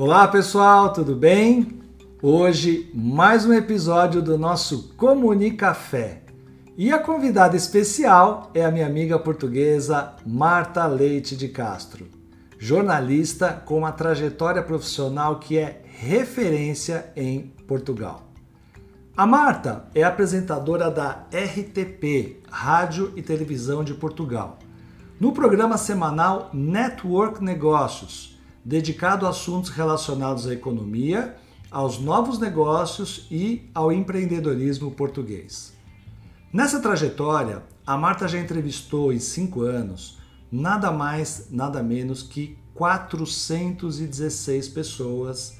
Olá pessoal, tudo bem? Hoje mais um episódio do nosso Comunicafé. E a convidada especial é a minha amiga portuguesa Marta Leite de Castro, jornalista com uma trajetória profissional que é referência em Portugal. A Marta é apresentadora da RTP, Rádio e Televisão de Portugal, no programa semanal Network Negócios, dedicado a assuntos relacionados à economia, aos novos negócios e ao empreendedorismo português. Nessa trajetória, a Marta já entrevistou em cinco anos nada mais, nada menos que 416 pessoas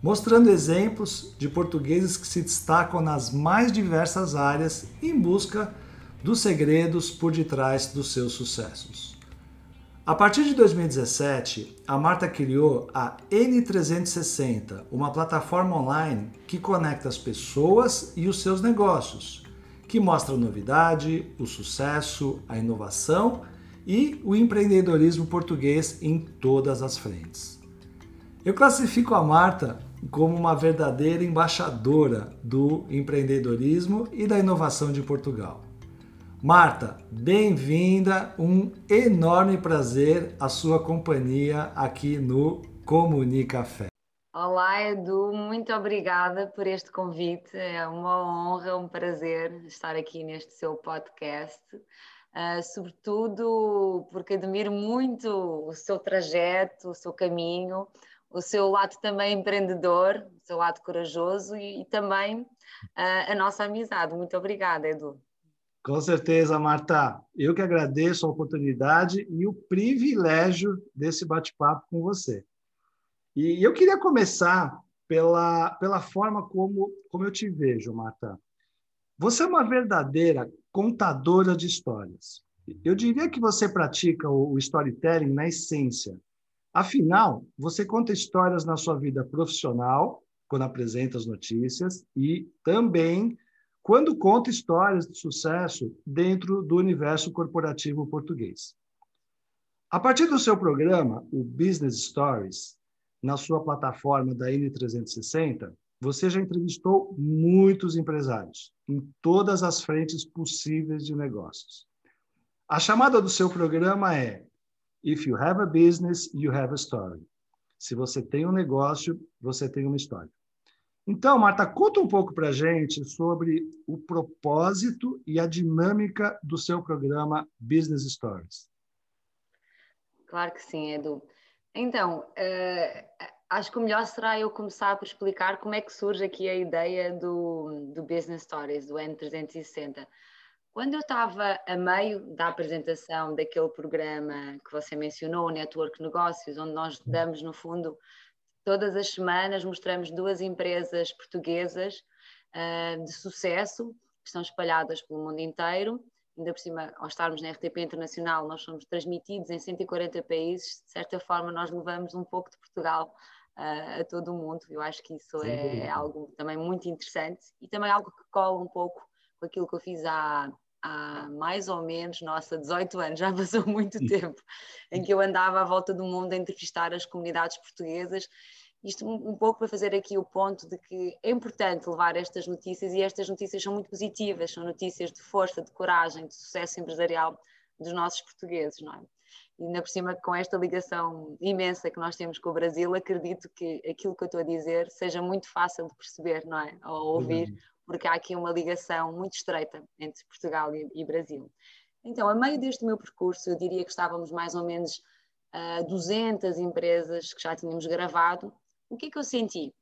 mostrando exemplos de portugueses que se destacam nas mais diversas áreas em busca dos segredos por detrás dos seus sucessos. A partir de 2017, a Marta criou a N360, uma plataforma online que conecta as pessoas e os seus negócios, que mostra a novidade, o sucesso, a inovação e o empreendedorismo português em todas as frentes. Eu classifico a Marta como uma verdadeira embaixadora do empreendedorismo e da inovação de Portugal. Marta, bem-vinda, um enorme prazer a sua companhia aqui no Comunicafé. Olá, Edu, muito obrigada por este convite. É uma honra, um prazer estar aqui neste seu podcast. Uh, sobretudo porque admiro muito o seu trajeto, o seu caminho, o seu lado também empreendedor, o seu lado corajoso e, e também uh, a nossa amizade. Muito obrigada, Edu. Com certeza, Marta. Eu que agradeço a oportunidade e o privilégio desse bate-papo com você. E eu queria começar pela, pela forma como, como eu te vejo, Marta. Você é uma verdadeira contadora de histórias. Eu diria que você pratica o, storytelling na essência Afinal, você conta histórias na sua vida profissional, quando apresenta as notícias, e também quando conta histórias de sucesso dentro do universo corporativo português. A partir do seu programa, o Business Stories, na sua plataforma da N360, você já entrevistou muitos empresários em todas as frentes possíveis de negócios. A chamada do seu programa é If you have a business, you have a story. Se você tem um negócio, você tem uma história. Então, Marta, conta um pouco para a gente sobre o propósito e a dinâmica do seu programa Business Stories. Claro que sim, Edu. Então, uh, acho que o melhor será eu começar por explicar como é que surge aqui a ideia do, do Business Stories, do N360. Quando eu estava a meio da apresentação daquele programa que você mencionou, o Network Negócios, onde nós damos, no fundo, todas as semanas mostramos duas empresas portuguesas uh, de sucesso, que estão espalhadas pelo mundo inteiro. Ainda por cima, ao estarmos na RTP Internacional, nós somos transmitidos em 140 países. De certa forma, nós levamos um pouco de Portugal uh, a todo o mundo. Eu acho que isso é, é algo também muito interessante e também algo que cola um pouco com aquilo que eu fiz há há mais ou menos, nossa, 18 anos, já passou muito hum. tempo, em que eu andava à volta do mundo a entrevistar as comunidades portuguesas. Isto um pouco para fazer aqui o ponto de que é importante levar estas notícias e estas notícias são muito positivas, são notícias de força, de coragem, de sucesso empresarial dos nossos portugueses, não é? E ainda por cima, com esta ligação imensa que nós temos com o Brasil, acredito que aquilo que eu estou a dizer seja muito fácil de perceber, não é? Ao ouvir porque há aqui uma ligação muito estreita entre Portugal e, e Brasil. Então, a meio deste meu percurso, eu diria que estávamos mais ou menos uh, 200 empresas que já tínhamos gravado. O que é que eu senti?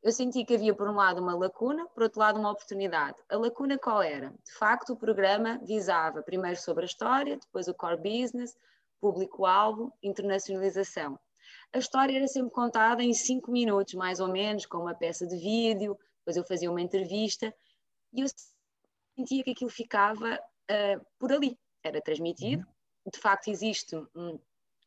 Eu senti que havia, por um lado, uma lacuna, por outro lado, uma oportunidade. A lacuna qual era? De facto, o programa visava primeiro sobre a história, depois o core business, público-alvo, internacionalização. A história era sempre contada em cinco minutos, mais ou menos, com uma peça de vídeo, depois eu fazia uma entrevista e eu sentia que aquilo ficava uh, por ali, era transmitido. Uhum. De facto, existe um,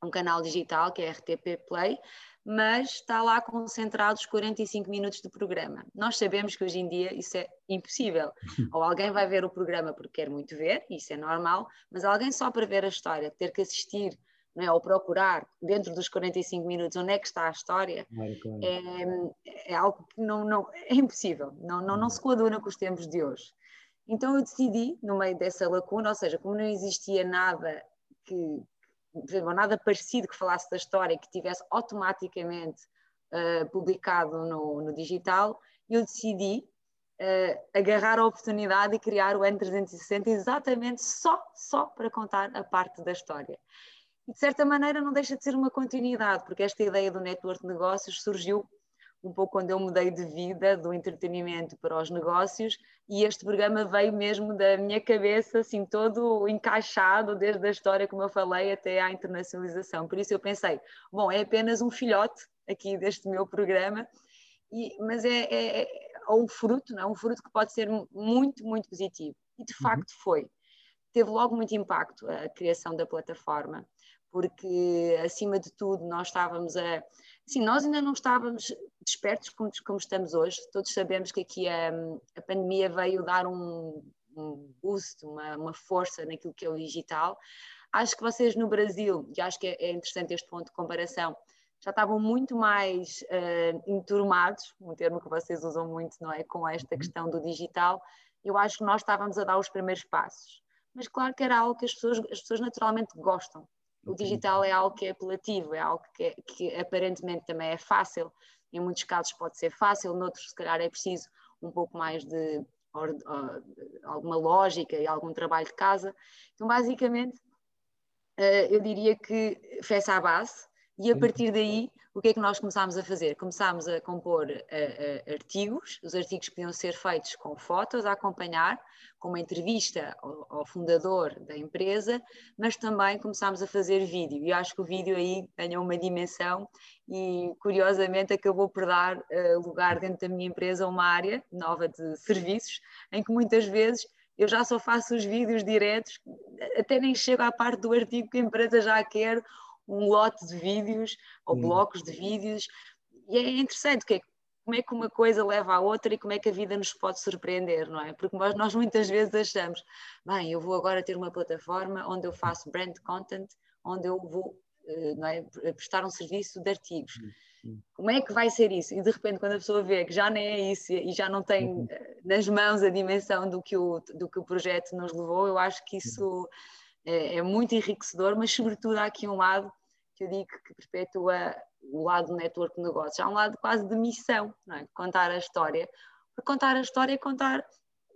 um canal digital que é a RTP Play, mas está lá concentrados 45 minutos de programa. Nós sabemos que hoje em dia isso é impossível. Ou alguém vai ver o programa porque quer muito ver, isso é normal, mas alguém só para ver a história, ter que assistir é? ou procurar dentro dos 45 minutos onde é que está a história, claro. é, é, algo que não, não, é impossível, não, não, não se coaduna com os tempos de hoje. Então eu decidi, no meio dessa lacuna, ou seja, como não existia nada que, por exemplo, nada parecido que falasse da história que tivesse automaticamente uh, publicado no, no, digital, eu decidi uh, agarrar a oportunidade e criar o N360 exatamente só, só para contar a parte da história. E de certa maneira não deixa de ser uma continuidade, porque esta ideia do network de negócios surgiu um pouco quando eu mudei de vida, do entretenimento para os negócios, e este programa veio mesmo da minha cabeça, assim, todo encaixado, desde a história, como eu falei, até à internacionalização. Por isso eu pensei, bom, é apenas um filhote aqui deste meu programa, e, mas é, é, é um fruto, não é? um fruto que pode ser muito, muito positivo. E de uhum. facto foi. Teve logo muito impacto a criação da plataforma, porque acima de tudo nós estávamos a Sim, nós ainda não estávamos despertos como, como estamos hoje. Todos sabemos que aqui a, a pandemia veio dar um, um boost, uma, uma, força naquilo que é o digital. Acho que vocês no Brasil, e acho que é, é interessante este ponto de comparação, já estavam muito mais uh, enturmados, um termo que vocês usam muito, não é? Com esta uhum. questão do digital. Eu acho que nós estávamos a dar os primeiros passos. Mas claro que era algo que as pessoas, as pessoas naturalmente gostam o digital é algo que é apelativo, é algo que, é, que aparentemente também é fácil, em muitos casos pode ser fácil, noutros se calhar é preciso um pouco mais de or, or, alguma lógica e algum trabalho de casa. Então, basicamente, uh, eu diria que essa a base, e a partir daí o que é que nós começámos a fazer? Começámos a compor uh, uh, artigos, os artigos podiam ser feitos com fotos a acompanhar, com uma entrevista ao, ao, fundador da empresa, mas também começámos a fazer vídeo, e acho que o vídeo aí ganhou uma dimensão e curiosamente acabou por dar uh, lugar dentro da minha empresa a uma área nova de serviços, em que muitas vezes eu já só faço os vídeos diretos, até nem chego à parte do artigo que a empresa já quer, um lote de vídeos ou hum. blocos de vídeos, e é interessante que é, como é que uma coisa leva à outra e como é que a vida nos pode surpreender, não é? Porque nós, nós muitas vezes achamos, bem, eu vou agora ter uma plataforma onde eu faço brand content, onde eu vou eh, é, prestar um serviço de artigos. Hum, como é que vai ser isso? E de repente, quando a pessoa vê que já nem é isso e já não tem uhum. eh, nas mãos a dimensão do que o, do que o projeto nos levou, eu acho que isso é, é muito enriquecedor, mas sobretudo há aqui um lado que eu digo que perpetua o lado do network de negócios, há um lado quase de missão, não é? contar a história. Porque contar a história é contar,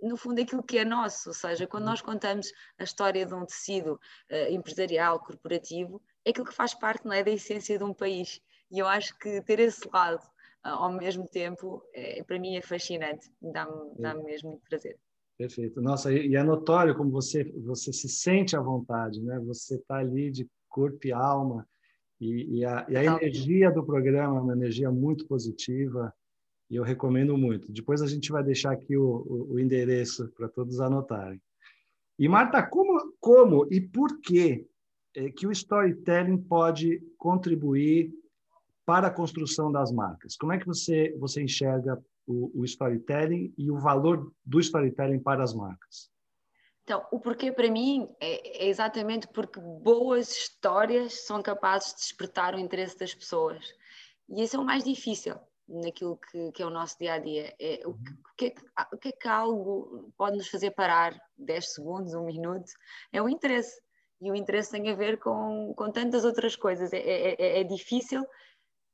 no fundo, aquilo que é nosso, ou seja, quando nós contamos a história de um tecido uh, empresarial, corporativo, é aquilo que faz parte não é, da essência de um país. E eu acho que ter esse lado uh, ao mesmo tempo, é, para mim, é fascinante, dá-me dá mesmo muito prazer. Perfeito. Nossa, e é notório como você, você se sente à vontade, né? Você está ali de corpo e alma, e, e, a, e a energia do programa é uma energia muito positiva e eu recomendo muito. Depois a gente vai deixar aqui o, o, o endereço para todos anotarem. E Marta, como, como e por que é que o storytelling pode contribuir para a construção das marcas? Como é que você, você enxerga o, o storytelling e o valor do storytelling para as marcas? Então, o porquê para mim é, é, exatamente porque boas histórias são capazes de despertar o interesse das pessoas. E isso é o mais difícil naquilo que, que é o nosso dia a dia. É, o, que, o, que é que, o que é que algo pode nos fazer parar 10 segundos, um minuto? É o interesse. E o interesse tem a ver com, com tantas outras coisas. É, é, é, é difícil,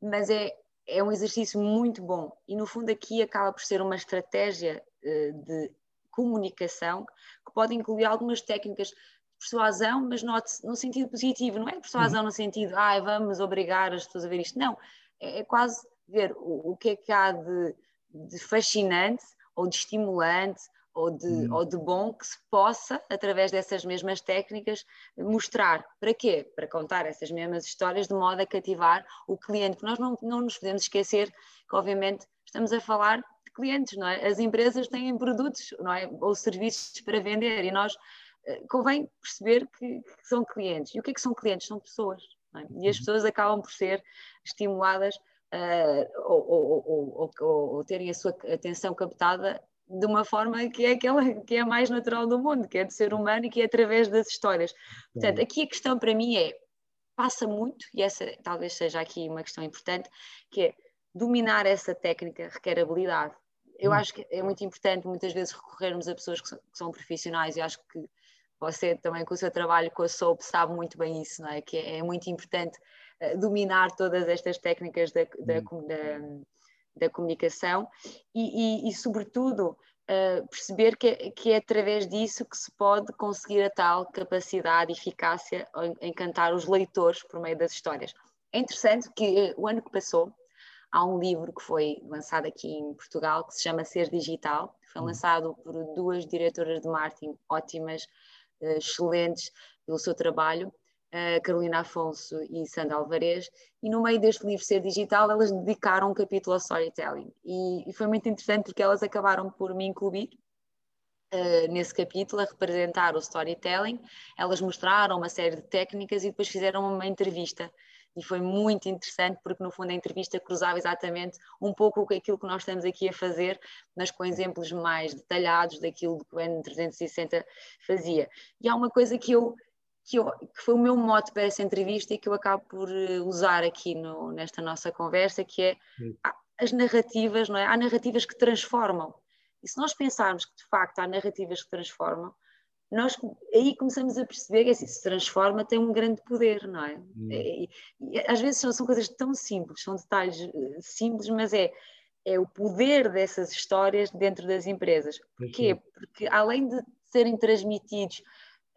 mas é, é um exercício muito bom. E no fundo, aqui acaba por ser uma estratégia uh, de comunicação, que pode incluir algumas técnicas de persuasão, mas note no sentido positivo, não é persuasão uhum. no sentido, ah, vamos obrigar as pessoas a ver isto, não, é, é quase ver o, o, que é que há de, de fascinante ou de estimulante ou de, uhum. ou de bom que se possa, através dessas mesmas técnicas, mostrar. Para quê? Para contar essas mesmas histórias de modo a cativar o cliente. Porque nós não, não nos podemos esquecer que, obviamente, estamos a falar clientes, não é? As empresas têm produtos, não é? Ou serviços para vender e nós eh, convém perceber que, que, são clientes. E o que é que são clientes? São pessoas. É? E as uhum. pessoas acabam por ser estimuladas uh, ou, ou, ou, ou, terem a sua atenção captada de uma forma que é aquela que é a mais natural do mundo, que é do ser humano e que é através das histórias. Portanto, aqui a questão para mim é passa muito, e essa talvez seja aqui uma questão importante, que é dominar essa técnica requer habilidade. Eu hum. acho que é muito importante muitas vezes recorrermos a pessoas que são, que são profissionais e acho que você também com o seu trabalho com a SOAP sabe muito bem isso, não é? Que é, é muito importante uh, dominar todas estas técnicas da, da, hum. da, da comunicação e, e, e sobretudo, uh, perceber que, é, que é através disso que se pode conseguir a tal capacidade e eficácia em encantar os leitores por meio das histórias. É interessante que uh, o ano que passou, há um livro que foi lançado aqui em Portugal que se chama Ser Digital, foi hum. lançado por duas diretoras de marketing ótimas, uh, excelentes pelo seu trabalho, uh, Carolina Afonso e Sandra Alvarez, e no meio deste livro Ser Digital elas dedicaram um capítulo ao storytelling e, e foi muito interessante porque elas acabaram por me incluir Uh, nesse capítulo a representar o storytelling. Elas mostraram uma série de técnicas e depois fizeram uma entrevista. E foi muito interessante porque, no fundo, a entrevista cruzava exatamente um pouco aquilo que nós estamos aqui a fazer, mas com exemplos mais detalhados daquilo que o N360 fazia. E há uma coisa que eu que, eu, que, foi o meu mote para essa entrevista e que eu acabo por eh, usar aqui no, nesta nossa conversa, que é as narrativas, não é? Há narrativas que transformam. E se nós pensarmos que de facto há narrativas que transformam, nós aí começamos a perceber que assim, se transforma tem um grande poder, não é? Hum. E, e, às vezes são, são, coisas tão simples, são detalhes eh, simples, mas é, é o poder dessas histórias dentro das empresas. Porquê? Porque além de serem transmitidos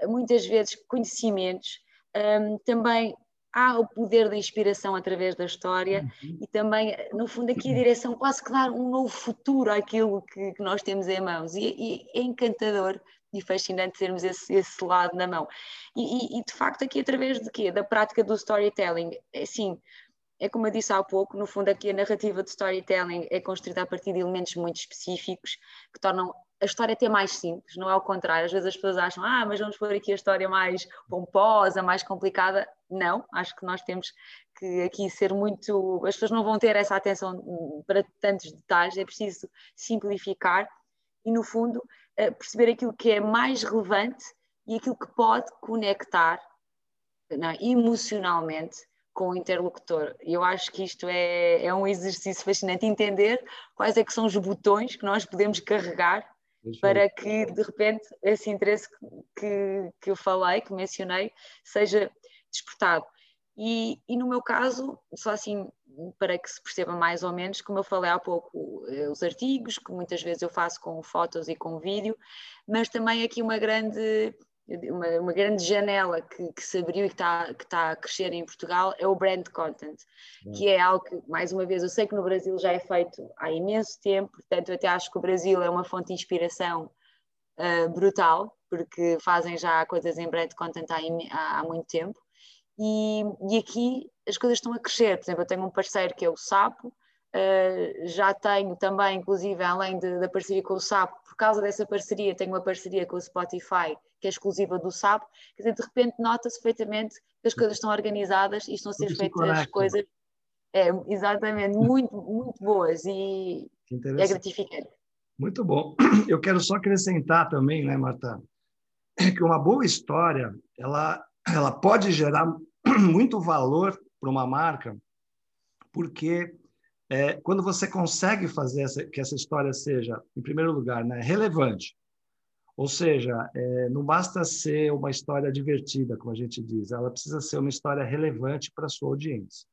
muitas vezes conhecimentos, um, também há o poder da inspiração através da história uhum. e também, no fundo, aqui a direção quase que dar um novo futuro àquilo que, que nós temos em mãos. E, e, é encantador e fascinante termos esse, esse lado na mão. E, e, de facto, aqui através de quê? Da prática do storytelling. Assim, é como eu disse há pouco, no fundo, aqui a narrativa de storytelling é construída a partir de elementos muito específicos que tornam a história até mais simples, não é o contrário. Às vezes as pessoas acham, ah, mas vamos pôr aqui a história mais pomposa, mais complicada. Não, acho que nós temos que aqui ser muito. As pessoas não vão ter essa atenção para tantos detalhes, é preciso simplificar e, no fundo, perceber aquilo que é mais relevante e aquilo que pode conectar não, é, emocionalmente com o interlocutor. Eu acho que isto é, é um exercício fascinante, entender quais é que são os botões que nós podemos carregar para que de repente esse interesse que, que eu falei, que mencionei, seja despertado. E, e, no meu caso, só assim para que se perceba mais ou menos, como eu falei há pouco, eh, os artigos, que muitas vezes eu faço com fotos e com vídeo, mas também aqui uma grande uma, uma, grande janela que, que, se abriu e que está, que está a crescer em Portugal é o brand content, que é algo que, mais uma vez, eu sei que no Brasil já é feito há imenso tempo, portanto, eu até acho que o Brasil é uma fonte de inspiração uh, brutal, porque fazem já coisas em brand content há, há muito tempo. E, e, aqui as coisas estão a crescer. Por exemplo, eu tenho um parceiro que é o Sapo, uh, já tenho também, inclusive, além de, da parceria com o Sapo, por causa dessa parceria, tenho uma parceria com o Spotify que é exclusiva do SAP, quer dizer, de repente nota-se perfeitamente que as coisas estão organizadas e estão a ser feitas as coisas é, exatamente, muito, muito boas e é gratificante. Muito bom. Eu quero só acrescentar também, né, Marta, que uma boa história, ela, ela pode gerar muito valor para uma marca, porque é, quando você consegue fazer essa, que essa história seja, em primeiro lugar, né, relevante, ou seja, é, não basta ser uma história divertida, como a gente diz, ela precisa ser uma história relevante para a sua audiência.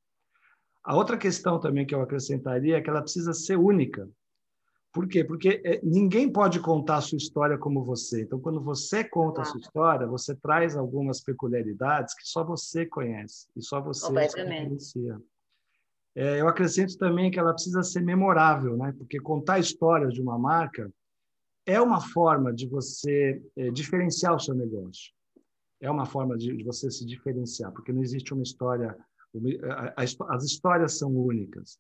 A outra questão também que eu acrescentaria é que ela precisa ser única. Por quê? Porque é, ninguém pode contar a sua história como você. Então, quando você conta a sua história, você traz algumas peculiaridades que só você conhece e só você conhecia. É, eu acrescento também que ela precisa ser memorável, né? Porque contar histórias de uma marca é uma forma de você é, diferenciar o seu negócio. É uma forma de, de, você se diferenciar, porque não existe uma história. Uma, a, a, as histórias são únicas.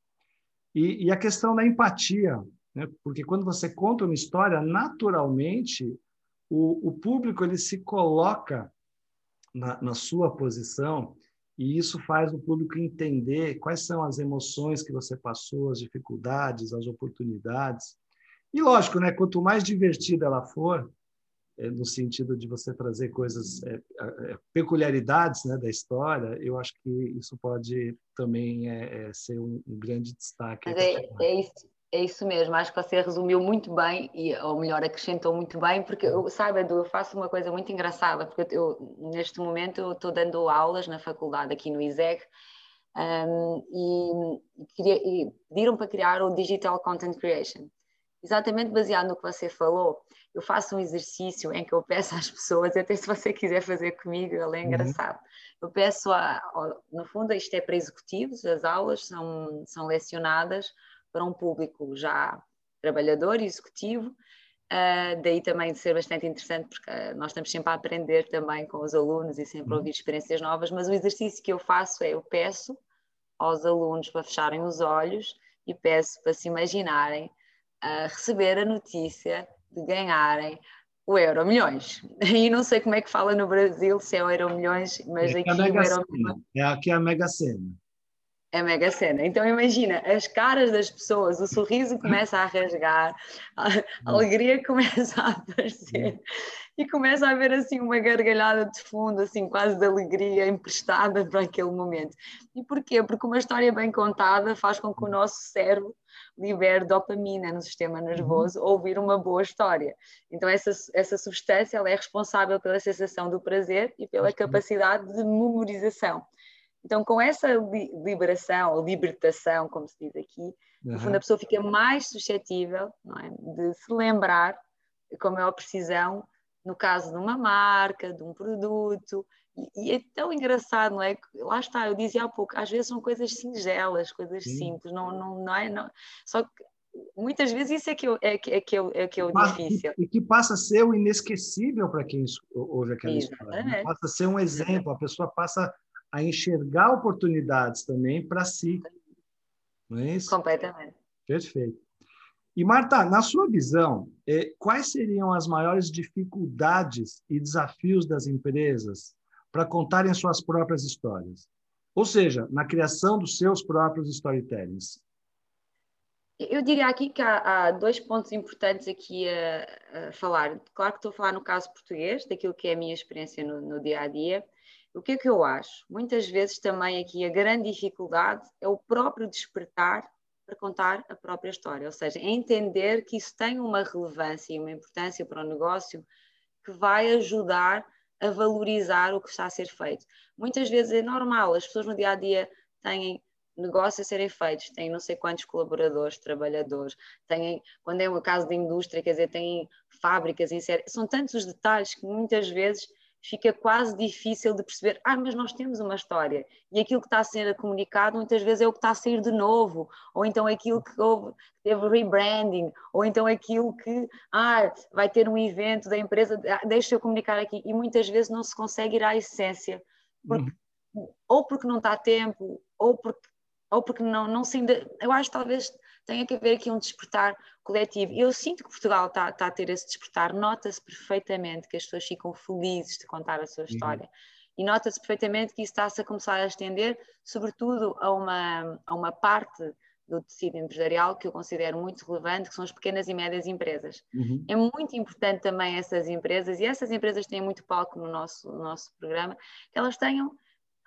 E, e a questão da empatia, né? porque quando você conta uma história, naturalmente o, o público ele se coloca na, na sua posição e isso faz o público entender quais são as emoções que você passou, as dificuldades, as oportunidades. E lógico, né, quanto mais divertida ela for, é, no sentido de você trazer coisas, é, é, peculiaridades né, da história, eu acho que isso pode também é, é ser um, grande destaque. É, é, isso, é isso mesmo, acho que você resumiu muito bem, e, ou melhor, acrescentou muito bem, porque eu, sabe, Edu, eu faço uma coisa muito engraçada, porque eu, neste momento eu estou dando aulas na faculdade aqui no ISEG, um, e, queria, e pediram para criar o Digital Content Creation. Exatamente baseado no que você falou, eu faço um exercício em que eu peço às pessoas, até se você quiser fazer comigo, ele é uhum. engraçado. Uhum. Eu peço, a, no fundo, isto é para executivos, as aulas são, são lecionadas para um público já trabalhador, executivo, uh, daí também de ser bastante interessante, porque nós estamos sempre a aprender também com os alunos e sempre a ouvir uhum. experiências novas, mas o exercício que eu faço é, eu peço aos alunos para fecharem os olhos e peço para se imaginarem a receber a notícia de ganharem o Euro Milhões. E não sei como é que fala no Brasil se é o Euro Milhões, mas é aqui, aqui é o Euro Milhões. É aqui a Mega Sena. É Mega Sena. Então imagina, as caras das pessoas, o sorriso começa a rasgar, a alegria começa a aparecer e começa a haver assim uma gargalhada de fundo, assim quase de alegria emprestada para aquele momento. E porquê? Porque uma história bem contada faz com que o nosso cérebro libere dopamina no sistema nervoso ao ouvir uma boa história. Então essa, essa substância ela é responsável pela sensação do prazer e pela capacidade de memorização. Então, com essa liberação, ou libertação, como se diz aqui, uhum. no fundo a pessoa fica mais suscetível é? de se lembrar com maior precisão, no caso de uma marca, de um produto, e, e, é tão engraçado, não é? Lá está, eu dizia há pouco, às vezes são coisas singelas, coisas Sim. simples, não, não, não é? Não, só que muitas vezes isso é que, eu, é, que, é que, eu, é que é o difícil. E que passa a ser o inesquecível para quem ouve aquela Exatamente. história. Né? Passa a ser um exemplo, a pessoa passa a enxergar oportunidades também para si. Não é isso? Completamente. Perfeito. E, Marta, na sua visão, eh, quais seriam as maiores dificuldades e desafios das empresas para contarem suas próprias histórias? Ou seja, na criação dos seus próprios storytellings? Eu diria aqui que há, há dois pontos importantes aqui a, a, falar. Claro que estou a falar no caso português, daquilo que é a minha experiência no, no dia a dia, o que é que eu acho? Muitas vezes também aqui a grande dificuldade é o próprio despertar para contar a própria história, ou seja, entender que isso tem uma relevância e uma importância para o negócio que vai ajudar a valorizar o que está a ser feito. Muitas vezes é normal, as pessoas no dia a dia têm negócios a serem feitos, têm não sei quantos colaboradores, trabalhadores, têm, quando é o caso da indústria, quer dizer, têm fábricas em série, são tantos os detalhes que muitas vezes fica quase difícil de perceber, ah, mas nós temos uma história e aquilo que está a ser comunicado muitas vezes é o que está a sair de novo, ou então é aquilo que houve, teve rebranding, ou então é aquilo que, ah, vai ter um evento da empresa, ah, deixa eu comunicar aqui, e muitas vezes não se consegue ir à essência, porque, uhum. ou porque não está a tempo, ou porque, ou porque não, não se ainda, eu acho que talvez tem que haver aqui um despertar coletivo. Eu sinto que Portugal está, está a ter esse despertar, nota-se perfeitamente que as pessoas ficam felizes de contar a sua uhum. história. Uhum. E nota-se perfeitamente que isso está-se a começar a estender, sobretudo a uma, a uma parte do tecido empresarial que eu considero muito relevante, que são as pequenas e médias empresas. Uhum. É muito importante também essas empresas, e essas empresas têm muito palco no nosso, no nosso programa, que elas tenham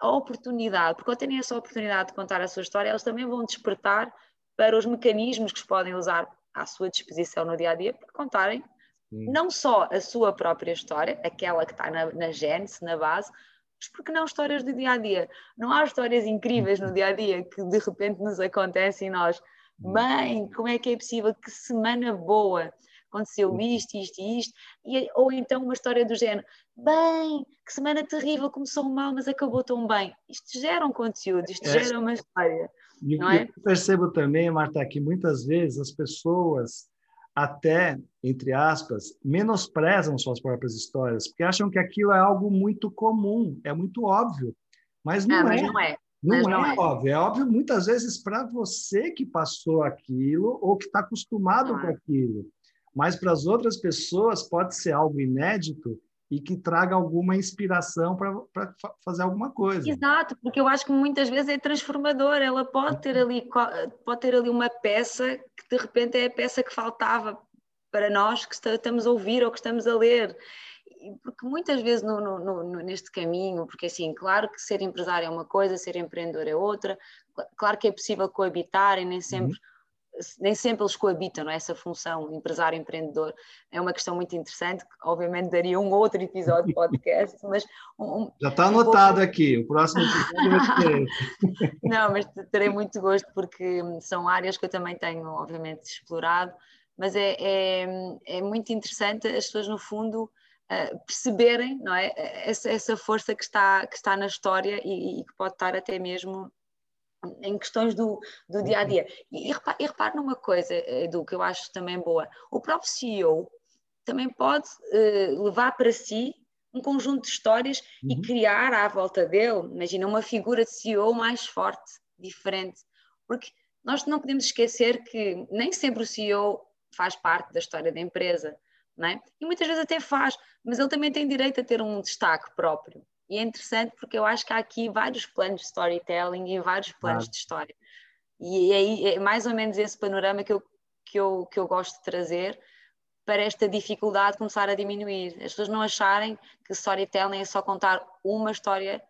a oportunidade, porque ao terem essa oportunidade de contar a sua história, elas também vão despertar para os mecanismos que podem usar à sua disposição no dia a dia para contarem Sim. não só a sua própria história, aquela que está na, na gênese, na base, mas porque não histórias do dia a dia. Não há histórias incríveis no dia a dia que de repente nos acontecem e nós, bem, como é que é possível? Que semana boa! Aconteceu isto, isto e isto, e, ou então uma história do género, bem, que semana terrível, começou mal, mas acabou tão bem. Isto gera um conteúdo, isto é. gera uma história. E não é? eu percebo também, Marta, que muitas vezes as pessoas até, entre aspas, menosprezam suas próprias histórias, porque acham que aquilo é algo muito comum, é muito óbvio. Mas não, ah, mas é. Não é. Não, não é, é, óbvio. É óbvio muitas vezes para você que passou aquilo ou que está acostumado ah. com aquilo. Mas para as outras pessoas pode ser algo inédito e que traga alguma inspiração para fazer alguma coisa. Exato, porque eu acho que muitas vezes é transformador, ela pode ter ali, pode ter ali uma peça que de repente é a peça que faltava para nós que estamos a ouvir ou que estamos a ler. Porque muitas vezes no, no, no, neste caminho, porque assim, claro que ser empresário é uma coisa, ser empreendedor é outra, claro que é possível coabitar e nem sempre uhum nem sempre eles coabitam, não é? essa função empresário-empreendedor é uma questão muito interessante, que obviamente daria um outro episódio de podcast, mas... Um, Já está anotado pouco... aqui, o próximo episódio Não, mas terei muito gosto porque são áreas que eu também tenho, obviamente, explorado, mas é, é, é muito interessante as pessoas, no fundo, uh, perceberem não é? essa, essa força que está, que está na história e, e que pode estar até mesmo em questões do, do dia a dia. E, e, repare, e repare numa coisa, Edu, que eu acho também boa: o próprio CEO também pode uh, levar para si um conjunto de histórias uhum. e criar à volta dele, imagina, uma figura de CEO mais forte, diferente. Porque nós não podemos esquecer que nem sempre o CEO faz parte da história da empresa, não é? E muitas vezes até faz, mas ele também tem direito a ter um destaque próprio. E é interessante porque eu acho que há aqui vários planos de storytelling e vários planos de história. E aí é mais ou menos esse panorama que eu, que eu, que eu gosto de trazer para esta dificuldade começar a diminuir. As pessoas não acharem que storytelling é só contar uma história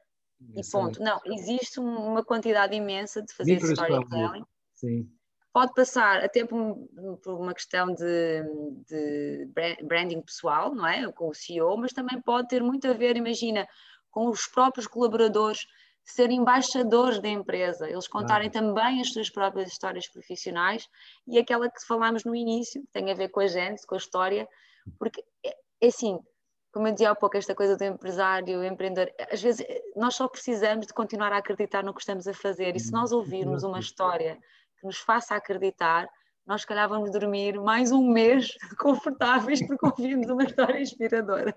e ponto. Não, existe uma quantidade imensa de fazer storytelling. Sim. Pode passar até por, por uma questão de, de, branding pessoal, não é? Com o CEO, mas também pode ter muito a ver, imagina, com os próprios colaboradores serem embaixadores da empresa, eles contarem ah. também as suas próprias histórias profissionais e aquela que falámos no início, que tem a ver com a gente, com a história, porque é, é assim, como eu dizia há pouco, esta coisa do empresário, empreendedor, às vezes nós só precisamos de continuar a acreditar no que estamos a fazer e se nós ouvirmos uma história que nos faça acreditar, nós se calhar vamos dormir mais um mês confortáveis porque ouvimos uma história inspiradora.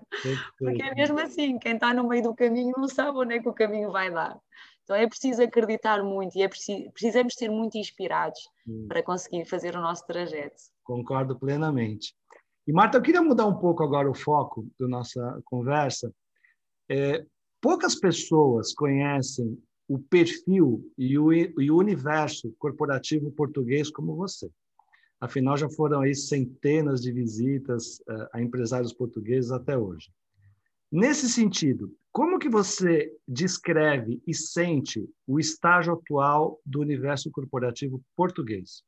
Porque é mesmo assim, quem está no meio do caminho não sabe onde é que o caminho vai dar. Então é preciso acreditar muito e é preciso, precisamos ser muito inspirados para conseguir fazer o nosso trajeto. Concordo plenamente. E Marta, eu queria mudar um pouco agora o foco da nossa conversa. É, poucas pessoas conhecem o perfil e o, e o universo corporativo português como você. Afinal, já foram aí centenas de visitas uh, a empresários portugueses até hoje. Nesse sentido, como que você descreve e sente o estágio atual do universo corporativo português?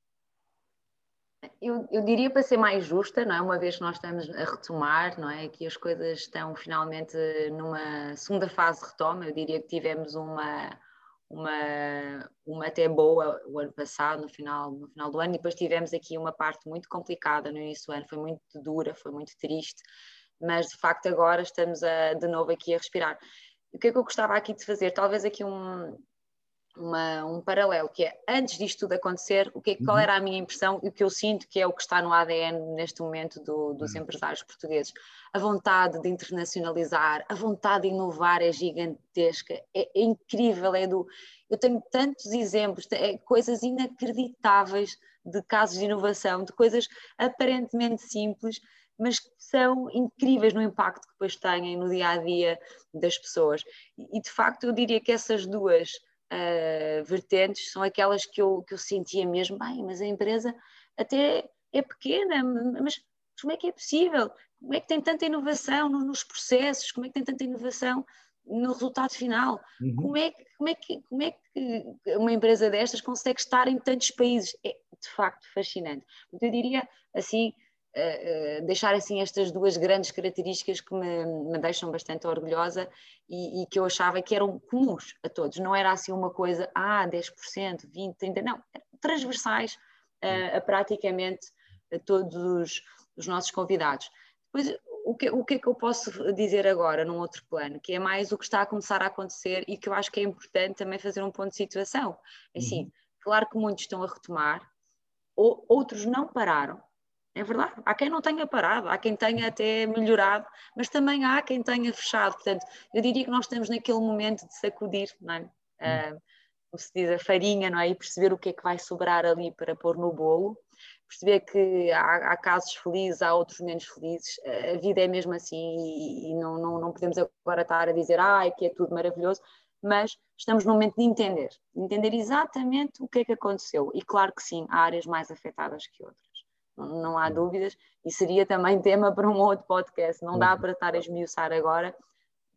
Eu, eu, diria para ser mais justa, não é? Uma vez que nós estamos a retomar, não é? Que as coisas estão finalmente numa segunda fase de retoma. Eu diria que tivemos uma uma, uma até boa o ano passado, no final, no final do ano, e depois tivemos aqui uma parte muito complicada no início do ano, foi muito dura, foi muito triste, mas de facto agora estamos a, de novo aqui a respirar. O que é que eu gostava aqui de fazer? Talvez aqui um, uma, um paralelo, que é antes disto tudo acontecer, o que, é, qual uhum. era a minha impressão e o que eu sinto que é o que está no ADN neste momento do, dos uhum. empresários portugueses. A vontade de internacionalizar, a vontade de inovar é gigantesca, é, é incrível, é do... Eu tenho tantos exemplos, é, coisas inacreditáveis de casos de inovação, de coisas aparentemente simples, mas que são incríveis no impacto que depois têm no dia a dia das pessoas. E de facto eu diria que essas duas uh, vertentes são aquelas que eu, que eu sentia mesmo, bem, mas a empresa até é pequena, mas como é que é possível? Como é que tem tanta inovação nos processos? Como é que tem tanta inovação no resultado final? Uhum. Como, é, como, é que, como é que uma empresa destas consegue estar em tantos países? É de facto fascinante. Eu diria assim, uh, deixar assim estas duas grandes características que me, me deixam bastante orgulhosa e, e, que eu achava que eram comuns a todos, não era assim uma coisa, ah, 10%, 20%, 30%, não, transversais uh, a praticamente a todos os, os nossos convidados. Depois, o que, o que é que eu posso dizer agora, num outro plano, que é mais o que está a começar a acontecer e que eu acho que é importante também fazer um ponto de situação. É assim, uhum. claro que muitos estão a retomar, ou, outros não pararam, é verdade. Há quem não tenha parado, há quem tenha até melhorado, mas também há quem tenha fechado. Portanto, eu diria que nós estamos naquele momento de sacudir, não é? Uh, como se diz, a farinha, não é? E perceber o que é que vai sobrar ali para pôr no bolo. Perceber que há, há casos felizes, há outros menos felizes. A vida é mesmo assim e, e não, não, não podemos agora estar a dizer ah, que é tudo maravilhoso, mas estamos no momento de entender, de entender exatamente o que é que aconteceu. E claro que sim, há áreas mais afetadas que outras não há dúvidas, e seria também tema para um outro podcast, não dá para estar a esmiuçar agora,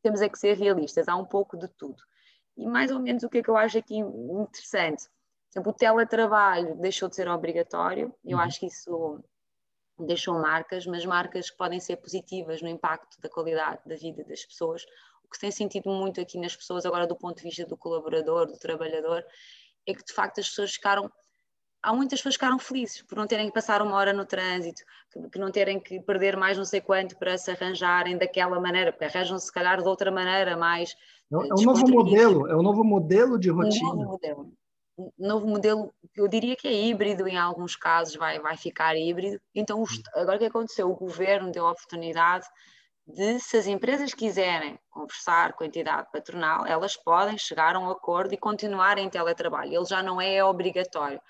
temos é que ser realistas, há um pouco de tudo. E mais ou menos o que é que eu acho aqui interessante? Por exemplo, o teletrabalho deixou de ser obrigatório, eu uhum. acho que isso deixou marcas, mas marcas que podem ser positivas no impacto da qualidade da vida das pessoas. O que se tem sentido muito aqui nas pessoas, agora do ponto de vista do colaborador, do trabalhador, é que de facto as pessoas ficaram. Há muitas pessoas que ficaram felizes por não terem que passar uma hora no trânsito, que, que não terem que perder mais não sei quanto para se arranjarem daquela maneira, porque arranjam-se, se calhar, de outra maneira, mais. É, é um novo modelo, é um novo modelo de rotina. Um novo modelo novo modelo, eu diria que é híbrido, em alguns casos vai, vai ficar híbrido. Então, agora o que aconteceu? O governo deu a oportunidade de, se as empresas quiserem conversar com a entidade patronal, elas podem chegar a um acordo e continuar em teletrabalho. Ele já não é obrigatório.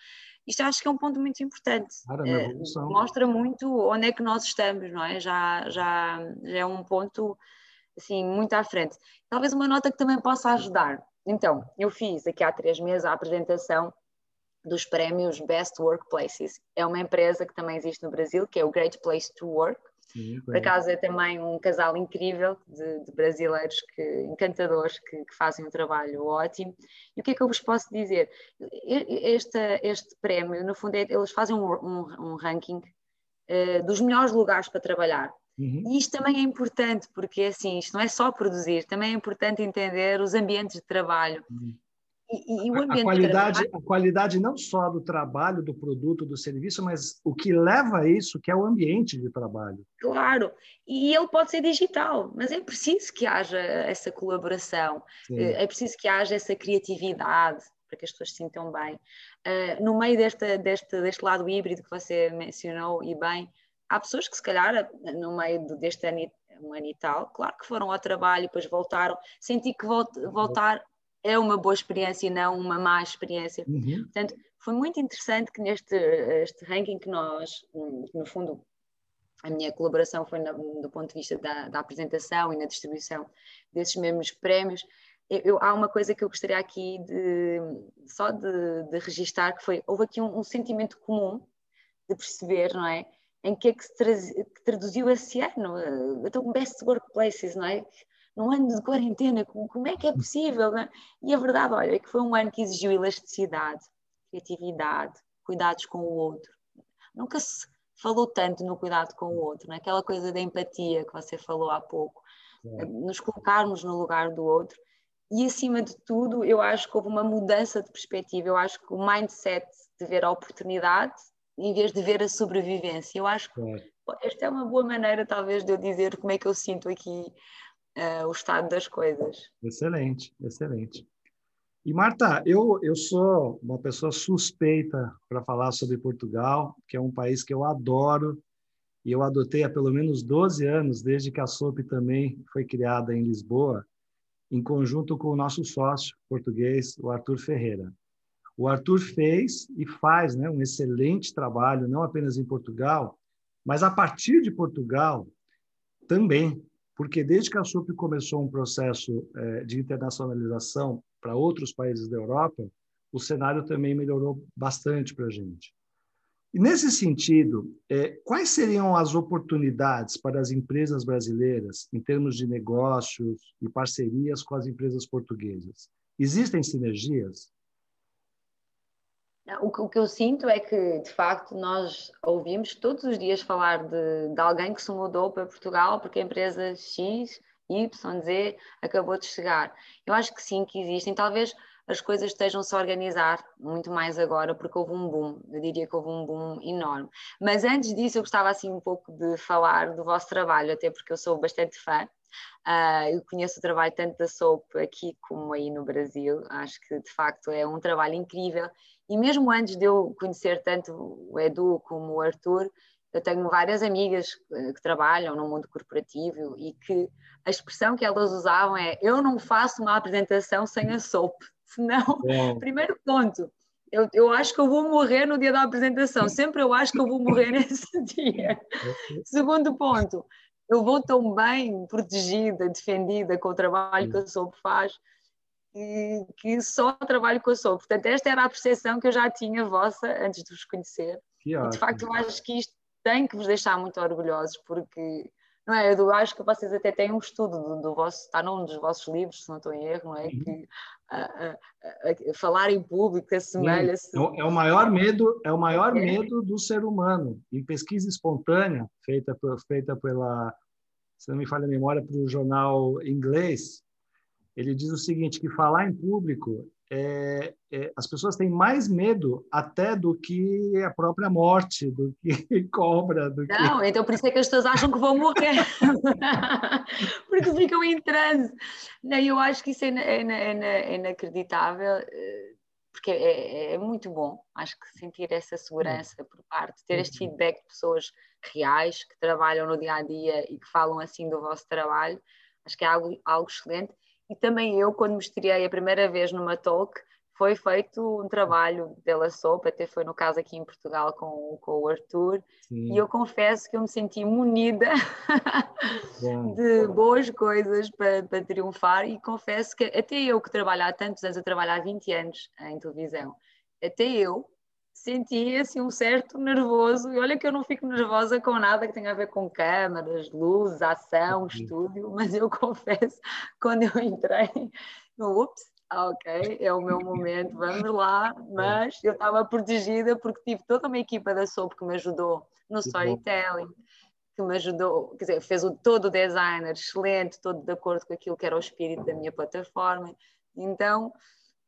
Isto acho que é um ponto muito importante. Claro, é, mostra muito onde é que nós estamos, não é? Já, já, já é um ponto assim, muito à frente. Talvez uma nota que também possa ajudar então, eu fiz aqui há três meses a apresentação dos prémios Best Workplaces. É uma empresa que também existe no Brasil, que é o Great Place to Work. Sim, Por acaso é também um casal incrível de, de brasileiros que, encantadores que, que, fazem um trabalho ótimo. E o que é que eu vos posso dizer? Este, este prémio, no fundo, é, eles fazem um, um, um ranking uh, dos melhores lugares para trabalhar. Uhum. E isto também é importante, porque assim, isto não é só produzir, também é importante entender os ambientes de trabalho. Uhum. E, e, o ambiente a, qualidade, a qualidade não só do trabalho, do produto, do serviço, mas o que leva a isso, que é o ambiente de trabalho. Claro, e ele pode ser digital, mas é preciso que haja essa colaboração, Sim. Eh, é preciso que haja essa criatividade para que as pessoas se sintam bem. Uh, no meio deste, deste, deste lado híbrido que você mencionou e bem, há pessoas que se calhar no meio deste ano, um ano e tal, claro que foram ao trabalho e depois voltaram, senti que voltar é uma boa experiência e não uma má experiência. Uhum. Portanto, foi muito interessante que neste este ranking que nós, no fundo, a minha colaboração foi do ponto de vista da, da, apresentação e na distribuição desses mesmos prémios. Eu, eu, há uma coisa que eu gostaria aqui de só de, de registar, que foi, houve aqui um, um sentimento comum de perceber, não é? em que é que se que traduziu esse ano. Então, best workplaces, não é? Num ano de quarentena, como, como é que é possível? É? E a verdade, olha, é que foi um ano que exigiu elasticidade, criatividade, cuidados com o outro. Nunca se falou tanto no cuidado com o outro, não é? aquela coisa da empatia que você falou há pouco, é. nos colocarmos no lugar do outro. E acima de tudo, eu acho que houve uma mudança de perspectiva. Eu acho que o mindset de ver a oportunidade em vez de ver a sobrevivência. Eu acho que esta é uma boa maneira, talvez, de eu dizer como é que eu sinto aqui uh, o estado das coisas. Excelente, excelente. E Marta, eu, eu sou uma pessoa suspeita para falar sobre Portugal, que é um país que eu adoro e eu adotei há pelo menos 12 anos, desde que a SOP também foi criada em Lisboa, em conjunto com o nosso sócio português, o Arthur Ferreira. O Arthur fez e faz né, um excelente trabalho, não apenas em Portugal, mas a partir de Portugal também, porque desde que a SUP começou um processo é, de internacionalização para outros países da Europa, o cenário também melhorou bastante para a gente. E nesse sentido, é, quais seriam as oportunidades para as empresas brasileiras em termos de negócios e parcerias com as empresas portuguesas? Existem sinergias? O que, o que, eu sinto é que, de facto, nós ouvimos todos os dias falar de, de alguém que se mudou para Portugal porque a empresa X, Y, Z acabou de chegar. Eu acho que sim, que existem. Talvez as coisas estejam-se a organizar muito mais agora, porque houve um boom, eu diria que houve um boom enorme. Mas antes disso, eu gostava assim um pouco de falar do vosso trabalho, até porque eu sou bastante fã. Uh, eu conheço o trabalho tanto da SOAP aqui como aí no Brasil, acho que de facto é um trabalho incrível e mesmo antes de eu conhecer tanto o Edu como o Arthur, eu tenho várias amigas eh, que trabalham no mundo corporativo e que a expressão que elas usavam é eu não faço uma apresentação sem a SOAP, senão, é. primeiro ponto, eu, eu acho que eu vou morrer no dia da apresentação, sempre eu acho que eu vou morrer nesse dia. Segundo ponto, eu vou tão bem protegida, defendida com o trabalho que a SOAP faz, que, que só trabalho com a SOAP. Portanto, esta era a percepção que eu já tinha vossa antes de vos conhecer. E, de facto, eu acho que isto tem que vos deixar muito orgulhosos, porque não é? Eu acho que vocês até têm um estudo do, do vosso, está num dos vossos livros, se não estou em erro, não é? Uhum. Que a, a, a falar em público assemelha-se. É, é, o maior medo, é o maior é. medo do ser humano. Em pesquisa espontânea feita feita pela, se não me falha a memória, para o jornal inglês, ele diz o seguinte: que falar em público é, é, as pessoas têm mais medo até do que a própria morte, do que cobra. Do Não, que... então por isso é que as pessoas acham que vão morrer, porque ficam em transe. Não, eu acho que isso é, é, é, é inacreditável, eh, porque é, é, muito bom, acho que sentir essa segurança por parte, ter este feedback de pessoas reais que trabalham no dia a dia e que falam assim do vosso trabalho, acho que é algo, algo excelente e também eu, quando me estreiei a primeira vez numa talk, foi feito um trabalho dela sopa, até foi no caso aqui em Portugal com, com o Arthur, Sim. e eu confesso que eu me senti munida de boas coisas para, para triunfar, e confesso que até eu que trabalho há tantos anos, eu trabalho há 20 anos em televisão, até eu senti assim um certo nervoso. E olha que eu não fico nervosa com nada que tenha a ver com câmaras, luzes, ação, estúdio, mas eu confesso, quando eu entrei, eu, ups, ok, é o meu momento, vamos lá. Mas eu estava protegida porque tive toda uma equipa da SOP que me ajudou no storytelling. Que me ajudou, quer dizer, fez o, todo o designer excelente, todo de acordo com aquilo que era o espírito da minha plataforma. Então,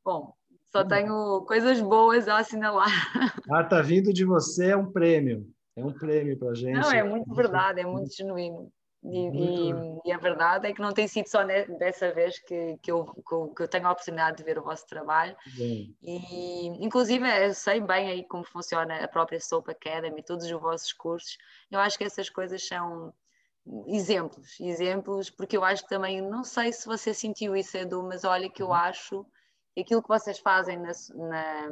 bom, só tenho coisas boas a assinalar. Ah, tá vindo de você é um prêmio. É um prêmio para gente. Não, é muito verdade, é muito genuíno. E, e, e, a verdade é que não tem sido só dessa vez que, que, eu, que eu tenho a oportunidade de ver o vosso trabalho. Bem. E, inclusive, eu sei bem aí como funciona a própria Soap Academy, todos os vossos cursos. Eu acho que essas coisas são exemplos, exemplos, porque eu acho que também, não sei se você sentiu isso, Edu, mas olha que eu uhum. Aquilo que vocês fazem na, na,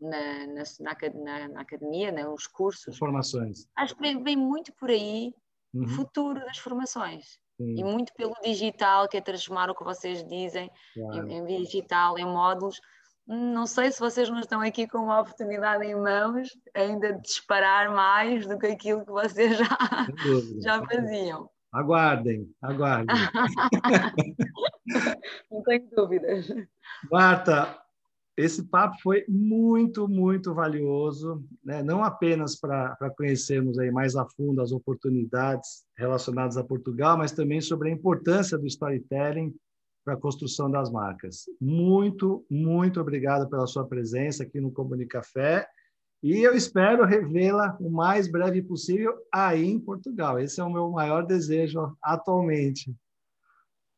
na, na, na academia, né, os cursos. As formações. Acho que vem, vem muito por aí o uhum. futuro das formações. Sim. E muito pelo digital, que é transformar o que vocês dizem claro. em, em, digital, em módulos. Não sei se vocês não estão aqui com uma oportunidade em mãos ainda de disparar mais do que aquilo que vocês já, já faziam. Aguardem, aguardem. Não tenho dúvidas. Marta, esse papo foi muito, muito valioso, né? não apenas para conhecermos aí mais a fundo as oportunidades relacionadas a Portugal, mas também sobre a importância do storytelling para a construção das marcas. Muito, muito obrigado pela sua presença aqui no Comunicafé e eu espero revê-la o mais breve possível aí em Portugal. Esse é o meu maior desejo atualmente.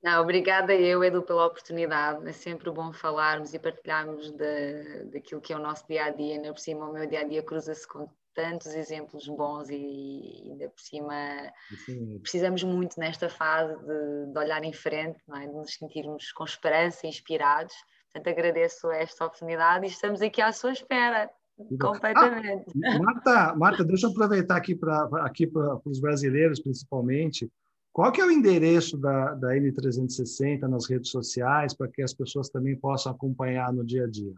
Não, obrigada eu, Edu, pela oportunidade. É sempre bom falarmos e partilharmos de, daquilo que é o nosso dia a dia. Ainda por cima, o meu dia a dia cruza-se com tantos exemplos bons e ainda por cima Sim. precisamos muito nesta fase de, de olhar em frente, é? de nos sentirmos com esperança, inspirados. Portanto, agradeço esta oportunidade e estamos aqui à sua espera. Completamente. Ah, Marta, Marta, deixa eu aproveitar aqui para aqui os brasileiros, principalmente. Qual que é o endereço da, da N360 nas redes sociais para que as pessoas também possam acompanhar no dia a dia?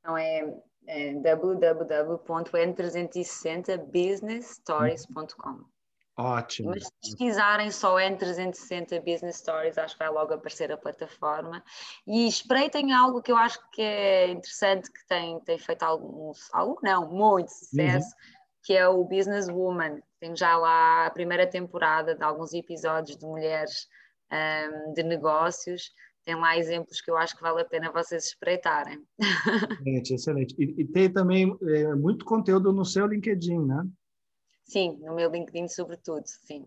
Então é, é www.n360businessstories.com. Ótimo. Mas se pesquisarem só N360 Business Stories, acho que vai logo aparecer a plataforma. E espreitem algo que eu acho que é interessante, que tem, tem feito alguns, algo não, muito sucesso, uhum. que é o Business Woman. Tem já lá a primeira temporada de alguns episódios de mulheres um, de negócios. Tem lá exemplos que eu acho que vale a pena vocês espreitarem. Excelente, excelente. E, e tem também é, muito conteúdo no seu LinkedIn, né? Sim, no meu LinkedIn, sobretudo, sim.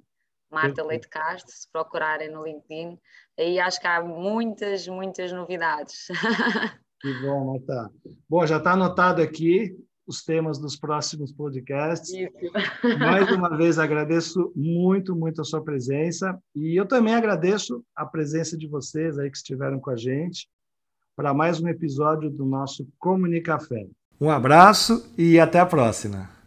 Marta Leite Castro, se procurarem no LinkedIn, aí acho que há muitas, muitas novidades. Que bom, Marta. Bom, já está anotado aqui os temas dos próximos podcasts. Isso. Mais uma vez agradeço muito, muito a sua presença e eu também agradeço a presença de vocês aí que estiveram com a gente para mais um episódio do nosso Comunicafé. Um abraço e até a próxima.